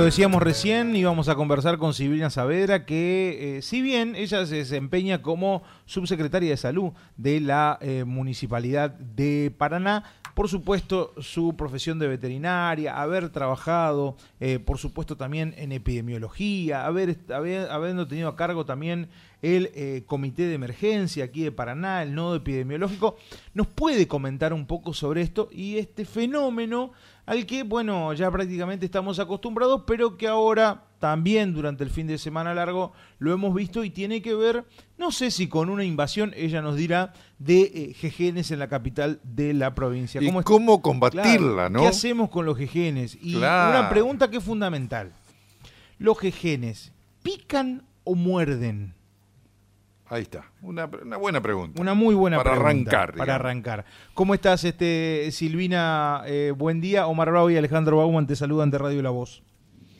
lo decíamos recién, íbamos a conversar con Silvina Saavedra, que eh, si bien ella se desempeña como subsecretaria de salud de la eh, Municipalidad de Paraná, por supuesto su profesión de veterinaria, haber trabajado, eh, por supuesto también en epidemiología, haber, haber, habiendo tenido a cargo también el comité de emergencia aquí de Paraná, el nodo epidemiológico, nos puede comentar un poco sobre esto y este fenómeno al que, bueno, ya prácticamente estamos acostumbrados, pero que ahora también durante el fin de semana largo lo hemos visto y tiene que ver, no sé si con una invasión, ella nos dirá, de eh, jejenes en la capital de la provincia. ¿Cómo, ¿Y cómo combatirla, no? ¿Qué hacemos con los jejenes? Y una pregunta que es fundamental. ¿Los jejenes pican o muerden? Ahí está, una, buena pregunta. Una muy buena para Arrancar, para arrancar. ¿Cómo estás, este Silvina? Eh, buen día. Omar Bravo y Alejandro Bauman te saludan de Radio La Voz.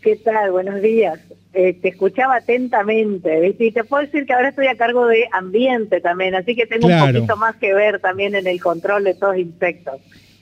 ¿Qué tal? Buenos días. Eh, te escuchaba atentamente, Y te puedo decir que ahora estoy a cargo de ambiente también, así que tengo un poquito más que ver también en el control de todos insectos.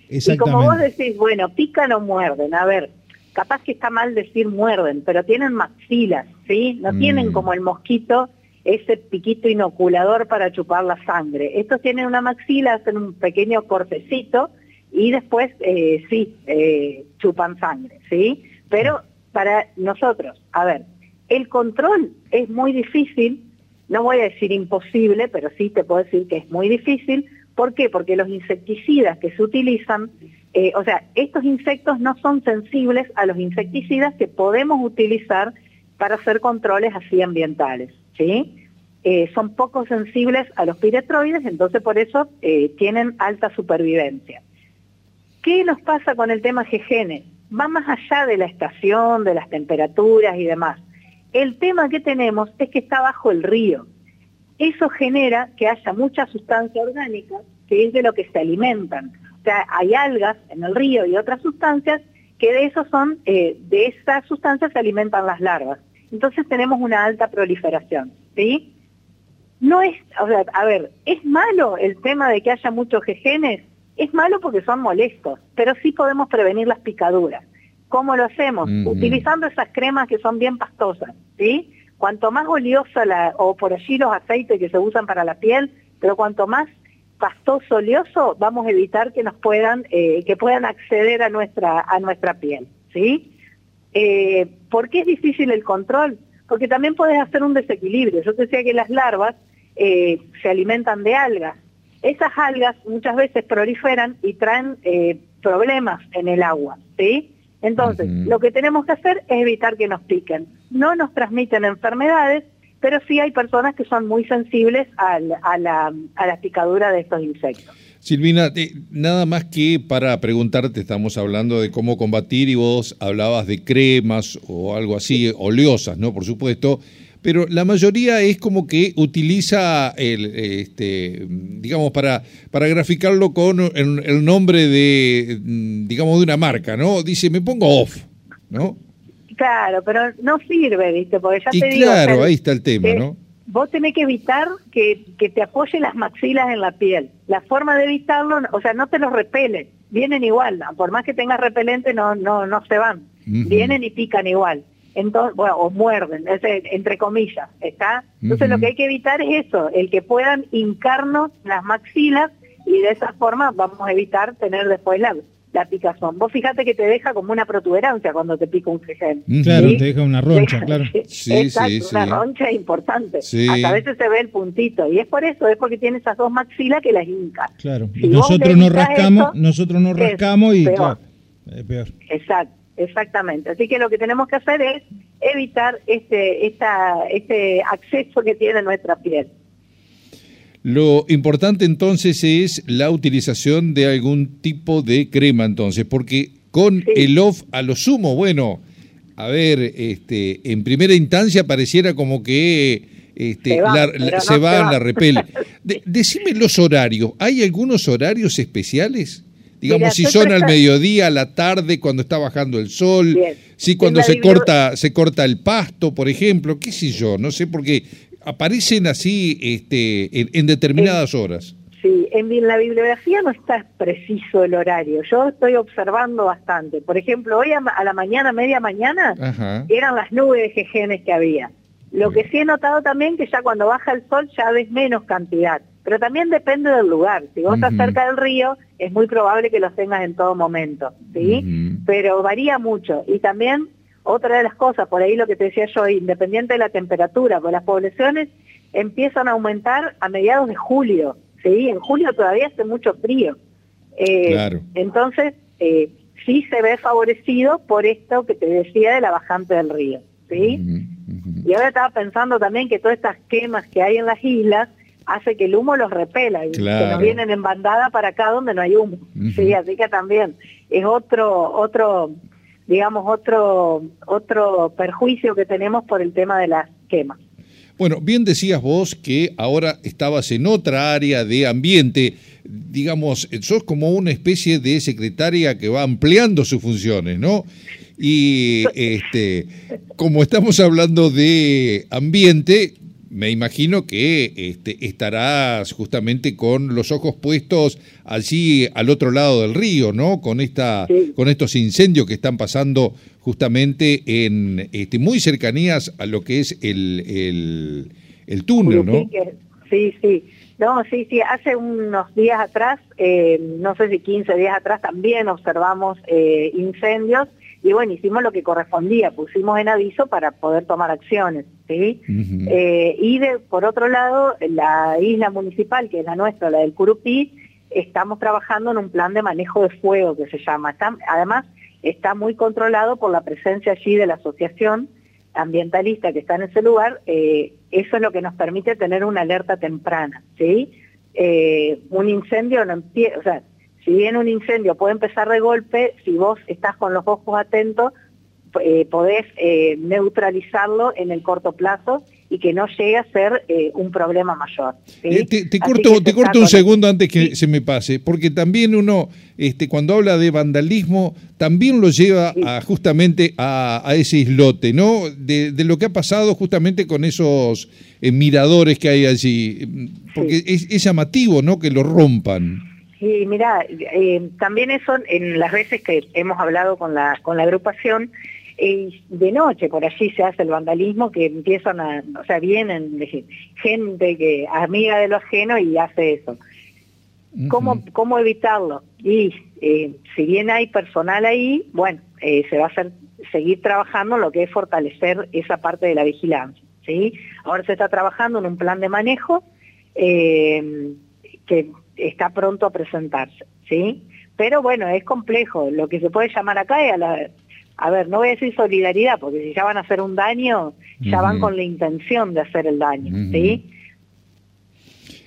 Y como vos decís, bueno, pican o muerden. A ver, capaz que está mal decir muerden, pero tienen maxilas, ¿sí? No tienen mm. como el mosquito ese piquito inoculador para chupar la sangre. Estos tienen una maxila, hacen un pequeño cortecito y después eh, sí, eh, chupan sangre, ¿sí? Pero para nosotros, a ver, el control es muy difícil, no voy a decir imposible, pero sí te puedo decir que es muy difícil. ¿Por qué? Porque los insecticidas que se utilizan, eh, o sea, estos insectos no son sensibles a los insecticidas que podemos utilizar para hacer controles así ambientales. ¿Sí? Eh, son poco sensibles a los piretroides, entonces por eso eh, tienen alta supervivencia. ¿Qué nos pasa con el tema GGN? Va más allá de la estación, de las temperaturas y demás. El tema que tenemos es que está bajo el río. Eso genera que haya mucha sustancia orgánica, que es de lo que se alimentan. O sea, hay algas en el río y otras sustancias que de eso son, eh, de esas sustancias se alimentan las larvas entonces tenemos una alta proliferación, ¿sí? No es, o sea, a ver, ¿es malo el tema de que haya muchos jejenes? Es malo porque son molestos, pero sí podemos prevenir las picaduras. ¿Cómo lo hacemos? Utilizando esas cremas que son bien pastosas, ¿sí? Cuanto más oleosa la, o por allí los aceites que se usan para la piel, pero cuanto más pastoso oleoso, vamos a evitar que nos puedan, eh, que puedan acceder a nuestra, a nuestra piel, ¿sí? Eh, ¿Por qué es difícil el control? Porque también puedes hacer un desequilibrio. Yo te decía que las larvas eh, se alimentan de algas. Esas algas muchas veces proliferan y traen eh, problemas en el agua, ¿sí? Entonces, lo que tenemos que hacer es evitar que nos piquen. No nos transmiten enfermedades, pero sí hay personas que son muy sensibles a la, a la picadura de estos insectos. Silvina, nada más que para preguntarte, estamos hablando de cómo combatir y vos hablabas de cremas o algo así, oleosas, ¿no? Por supuesto, pero la mayoría es como que utiliza el, este, digamos, para, para graficarlo con el, nombre de, digamos, de una marca, ¿no? Dice, me pongo off, ¿no? Claro, pero no sirve, ¿viste? Porque ya te digo... Claro, ahí está el tema, ¿no? Vos tenés que evitar que, te apoyen las maxilas en la piel. La forma de evitarlo, o sea, no te los repele, vienen igual, por más que tengas repelente no, no, no se van, vienen y pican igual. Entonces, bueno, o muerden, entre comillas, ¿está? Entonces lo que hay que evitar es eso, el que puedan hincarnos las maxilas y de esa forma vamos a evitar tener después la, la picazón. Vos fíjate que te deja como una protuberancia cuando te pica un jejen. Claro, te deja una roncha, claro. Sí, Exacto, una roncha importante. Hasta a veces se ve el puntito. Y es por eso, es porque tiene esas dos maxilas que las hinca. Claro, y nosotros nos rascamos, nosotros nos rascamos y peor. es peor. Exacto. Exactamente. Así que lo que tenemos que hacer es evitar este, esta, este acceso que tiene nuestra piel. Lo importante entonces es la utilización de algún tipo de crema entonces, porque con el off a lo sumo, bueno, a ver, este, en primera instancia pareciera como que este, se, va, la repele. decime los horarios, ¿hay algunos horarios especiales? Digamos, si son al mediodía, a la tarde, cuando está bajando el sol, si cuando se corta, se corta el pasto, por ejemplo, qué sé yo, no sé, porque aparecen así este, en, determinadas horas. Sí, en la bibliografía no está preciso el horario. Yo estoy observando bastante. Por ejemplo, hoy a, la mañana, media mañana, eran las nubes de jejenes que había. Lo que sí he notado también que ya cuando baja el sol ya ves menos cantidad. Pero también depende del lugar. Si vos estás cerca del río, es muy probable que los tengas en todo momento, ¿sí? Pero varía mucho. Y también, otra de las cosas, por ahí lo que te decía yo, independiente de la temperatura, pues las poblaciones empiezan a aumentar a mediados de julio. ¿sí? En julio todavía hace mucho frío. Eh, entonces, eh, sí se ve favorecido por esto que te decía de la bajante del río, ¿sí? Y ahora estaba pensando también que todas estas quemas que hay en las islas hace que el humo los repela y que nos vienen en bandada para acá donde no hay humo. Sí, así que también es otro, otro, digamos, otro, otro perjuicio que tenemos por el tema de las quemas. Bueno, bien decías vos que ahora estabas en otra área de ambiente, digamos, sos como una especie de secretaria que va ampliando sus funciones, ¿no? Y este, como estamos hablando de ambiente, me imagino que este, estarás justamente con los ojos puestos allí al otro lado del río, ¿no? Con esta, con estos incendios que están pasando justamente en este, muy cercanías a lo que es el, el, túnel, ¿no? Sí, sí. No, sí, sí. Hace unos días atrás, eh, no sé si 15 días atrás, también observamos eh, incendios y bueno, hicimos lo que correspondía, pusimos en aviso para poder tomar acciones, ¿sí? Eh, y de, por otro lado, la isla municipal, que es la nuestra, la del Curupí, estamos trabajando en un plan de manejo de fuego que se llama. además, está muy controlado por la presencia allí de la asociación ambientalista que está en ese lugar, eh, eso es lo que nos permite tener una alerta temprana, ¿sí? Eh, un incendio no empieza, o sea, si bien un incendio puede empezar de golpe, si vos estás con los ojos atentos, eh, podés eh, neutralizarlo en el corto plazo y que no llegue a ser eh, un problema mayor. te, corto, te corto un segundo antes que se me pase, porque también uno, este, cuando habla de vandalismo, también lo lleva a, justamente a, ese islote, ¿no? De, lo que ha pasado justamente con esos miradores que hay allí, porque es, es llamativo, ¿no? Que lo rompan. Sí, mira, eh, también eso en las veces que hemos hablado con la, con la agrupación, eh, de noche por allí se hace el vandalismo que empiezan a, o sea, vienen gente que amiga de lo ajeno y hace eso. ¿Cómo, ¿Cómo evitarlo? Y eh, si bien hay personal ahí, bueno, se va a hacer, seguir trabajando lo que es fortalecer esa parte de la vigilancia. ¿sí? Ahora se está trabajando en un plan de manejo que está pronto a presentarse, ¿sí? Pero bueno, es complejo. Lo que se puede llamar acá es a la... A ver, no voy a decir solidaridad, porque si ya van a hacer un daño, ya van con la intención de hacer el daño, ¿sí?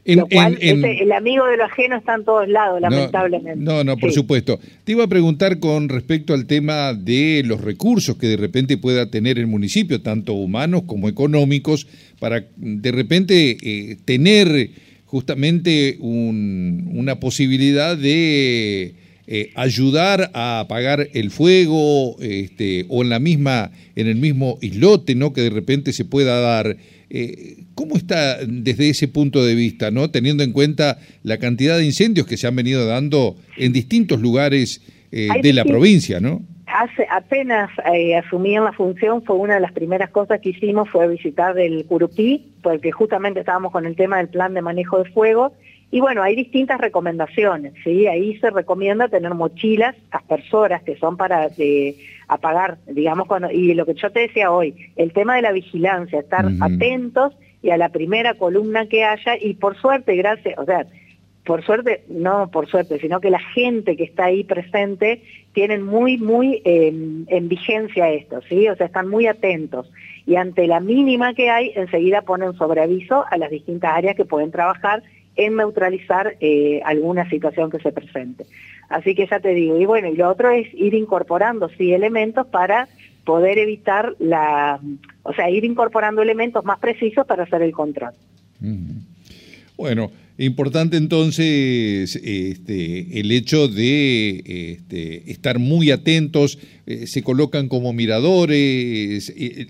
lo cual, el amigo de lo ajeno está en todos lados, lamentablemente. No, no, por supuesto. Te iba a preguntar con respecto al tema de los recursos que de repente pueda tener el municipio, tanto humanos como económicos, para de repente eh, tener justamente una posibilidad de eh, ayudar a apagar el fuego este, o en la misma en el mismo islote no que de repente se pueda dar. Eh, cómo está desde ese punto de vista no teniendo en cuenta la cantidad de incendios que se han venido dando en distintos lugares eh, de la provincia no hace apenas eh, asumí en la función fue una de las primeras cosas que hicimos fue visitar el Curupí, porque justamente estábamos con el tema del plan de manejo de fuego, y bueno, hay distintas recomendaciones, ¿sí? Ahí se recomienda tener mochilas aspersoras que son para eh, apagar, digamos, cuando, y lo que yo te decía hoy, el tema de la vigilancia, estar atentos y a la primera columna que haya, y por suerte, gracias, o sea, por suerte, no por suerte, sino que la gente que está ahí presente tienen muy, muy em, en vigencia esto, ¿sí? O sea, están muy atentos. Y ante la mínima que hay, enseguida ponen sobre aviso a las distintas áreas que pueden trabajar en neutralizar eh, alguna situación que se presente. Así que ya te digo, y bueno, y lo otro es ir incorporando, sí, elementos para poder evitar la, o sea, ir incorporando elementos más precisos para hacer el control. Bueno, Importante entonces este, el hecho de este, estar muy atentos, eh, se colocan como miradores, eh,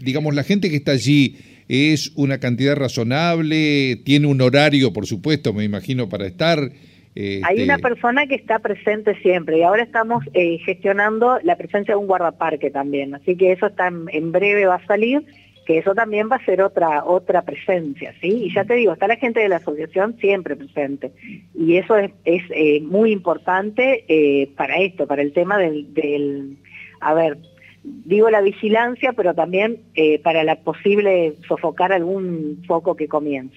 digamos, la gente que está allí ¿Es una cantidad razonable? ¿Tiene un horario, por supuesto, me imagino, para estar? Hay este, una persona que está presente siempre y ahora estamos eh, gestionando la presencia de un guardaparque también, así que eso está en, breve va a salir, que eso también va a ser otra otra presencia, ¿sí? Y ya te digo, está la gente de la asociación siempre presente y eso es, eh, muy importante eh, para esto, para el tema del, del, a ver, digo la vigilancia, pero también para la posible sofocar algún foco que comience.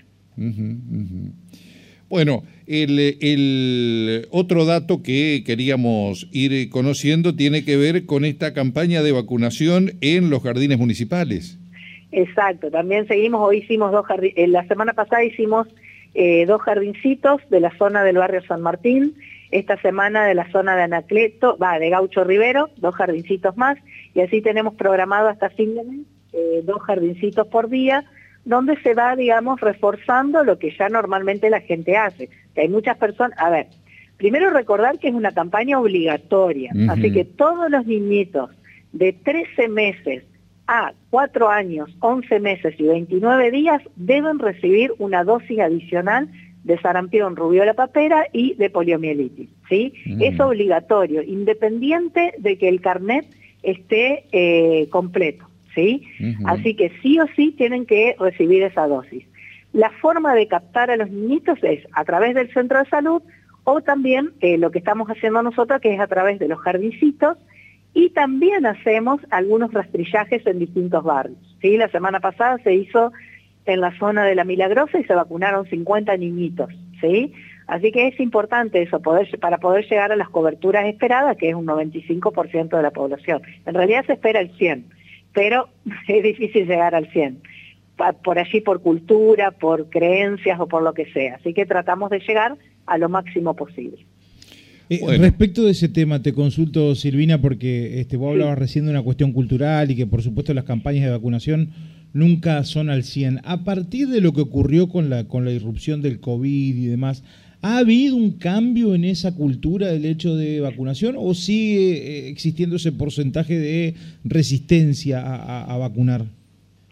Bueno, el, otro dato que queríamos ir conociendo tiene que ver con esta campaña de vacunación en los jardines municipales. Exacto, también seguimos, hoy hicimos dos jardines, eh, la semana pasada hicimos eh, dos jardincitos de la zona del barrio San Martín, esta semana de la zona de Anacleto, va, de Gaucho Rivero, dos jardincitos más, y así tenemos programado hasta fin de mes eh, dos jardincitos por día, donde se va, digamos, reforzando lo que ya normalmente la gente hace. Que hay muchas personas, a ver, primero recordar que es una campaña obligatoria, así que todos los niñitos de 13 meses a 4 años, 11 meses y 29 días deben recibir una dosis adicional de sarampión, rubiola papera y de poliomielitis, ¿sí? Es obligatorio, independiente de que el carnet esté eh, completo. ¿sí? Así que sí o sí tienen que recibir esa dosis. La forma de captar a los niñitos es a través del centro de salud o también eh, lo que estamos haciendo nosotros, que es a través de los jardincitos, y también hacemos algunos rastrillajes en distintos barrios. ¿sí? La semana pasada se hizo en la zona de La Milagrosa y se vacunaron 50 niñitos. ¿sí? Así que es importante eso para poder llegar a las coberturas esperadas, que es un 95% de la población. En realidad se espera el 100% pero es difícil llegar al 100, por allí por cultura, por creencias o por lo que sea. Así que tratamos de llegar a lo máximo posible. Eh, respecto de ese tema, te consulto, Silvina, porque este, vos hablabas recién de una cuestión cultural y que por supuesto las campañas de vacunación nunca son al 100. A partir de lo que ocurrió con la, con la irrupción del COVID y demás, ¿Ha habido un cambio en esa cultura del hecho de vacunación o sigue eh, existiendo ese porcentaje de resistencia a, vacunar?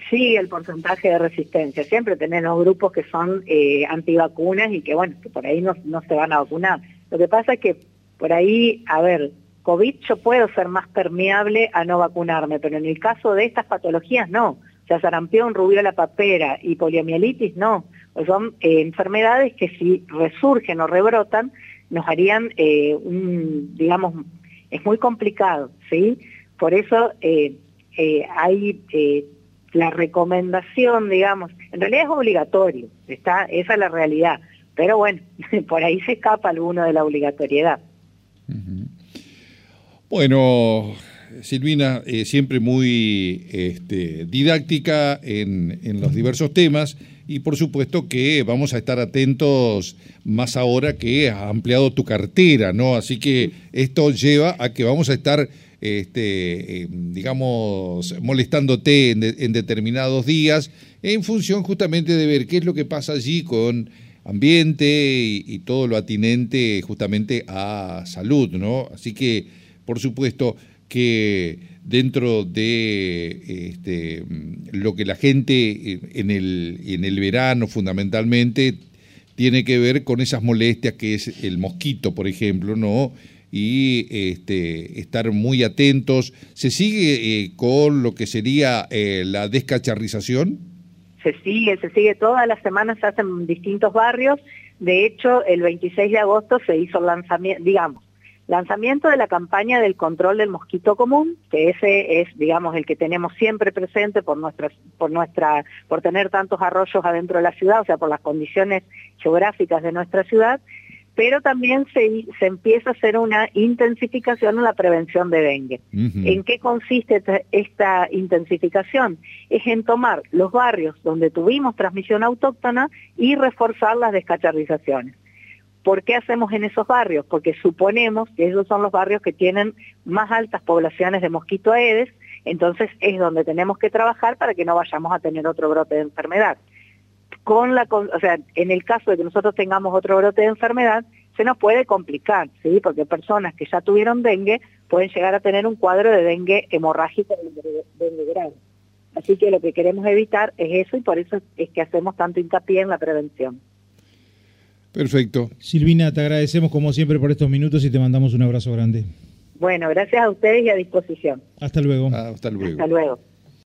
Sí, el porcentaje de resistencia. Siempre tenemos grupos que son eh, antivacunas y que, bueno, que por ahí no, no se van a vacunar. Lo que pasa es que por ahí, a ver, COVID yo puedo ser más permeable a no vacunarme, pero en el caso de estas patologías no. O sea, sarampión, rubiola papera y poliomielitis no. Pues son eh, enfermedades que si resurgen o rebrotan, nos harían eh, un, digamos, es muy complicado, ¿sí? Por eso eh, hay la recomendación, digamos, en realidad es obligatorio, está, esa es la realidad, pero bueno, por ahí se escapa alguno de la obligatoriedad. Bueno, Silvina, siempre muy este, didáctica en, en los diversos temas y por supuesto que vamos a estar atentos más ahora que has ampliado tu cartera, ¿no? Así que esto lleva a que vamos a estar, este, eh, digamos, molestándote en, determinados días en función justamente de ver qué es lo que pasa allí con ambiente y, todo lo atinente justamente a salud, ¿no? Así que, por supuesto que dentro de este, lo que la gente eh, en el, en el verano fundamentalmente tiene que ver con esas molestias que es el mosquito, por ejemplo, ¿no? Y este, estar muy atentos. ¿Se sigue eh, con lo que sería eh, la descacharrización? Se sigue, se sigue. Todas las semanas se hacen distintos barrios. De hecho, el 26 de agosto se hizo el lanzamiento, digamos, Lanzamiento de la campaña del control del mosquito común, que ese es, digamos, el que tenemos siempre presente por nuestra, por nuestra, por tener tantos arroyos adentro de la ciudad, o sea, por las condiciones geográficas de nuestra ciudad, pero también se, se empieza a hacer una intensificación en la prevención de dengue. ¿En qué consiste esta intensificación? Es en tomar los barrios donde tuvimos transmisión autóctona y reforzar las descacharrizaciones. ¿Por qué hacemos en esos barrios? Porque suponemos que esos son los barrios que tienen más altas poblaciones de mosquito aedes, entonces es donde tenemos que trabajar para que no vayamos a tener otro brote de enfermedad. Con la, o sea, en el caso de que nosotros tengamos otro brote de enfermedad, se nos puede complicar, ¿sí? Porque personas que ya tuvieron dengue pueden llegar a tener un cuadro de dengue hemorrágico de dengue grave. Así que lo que queremos evitar es eso y por eso es que hacemos tanto hincapié en la prevención. Perfecto. Silvina, te agradecemos como siempre por estos minutos y te mandamos un abrazo grande. Bueno, gracias a ustedes y a disposición. Hasta luego. hasta luego. Hasta luego.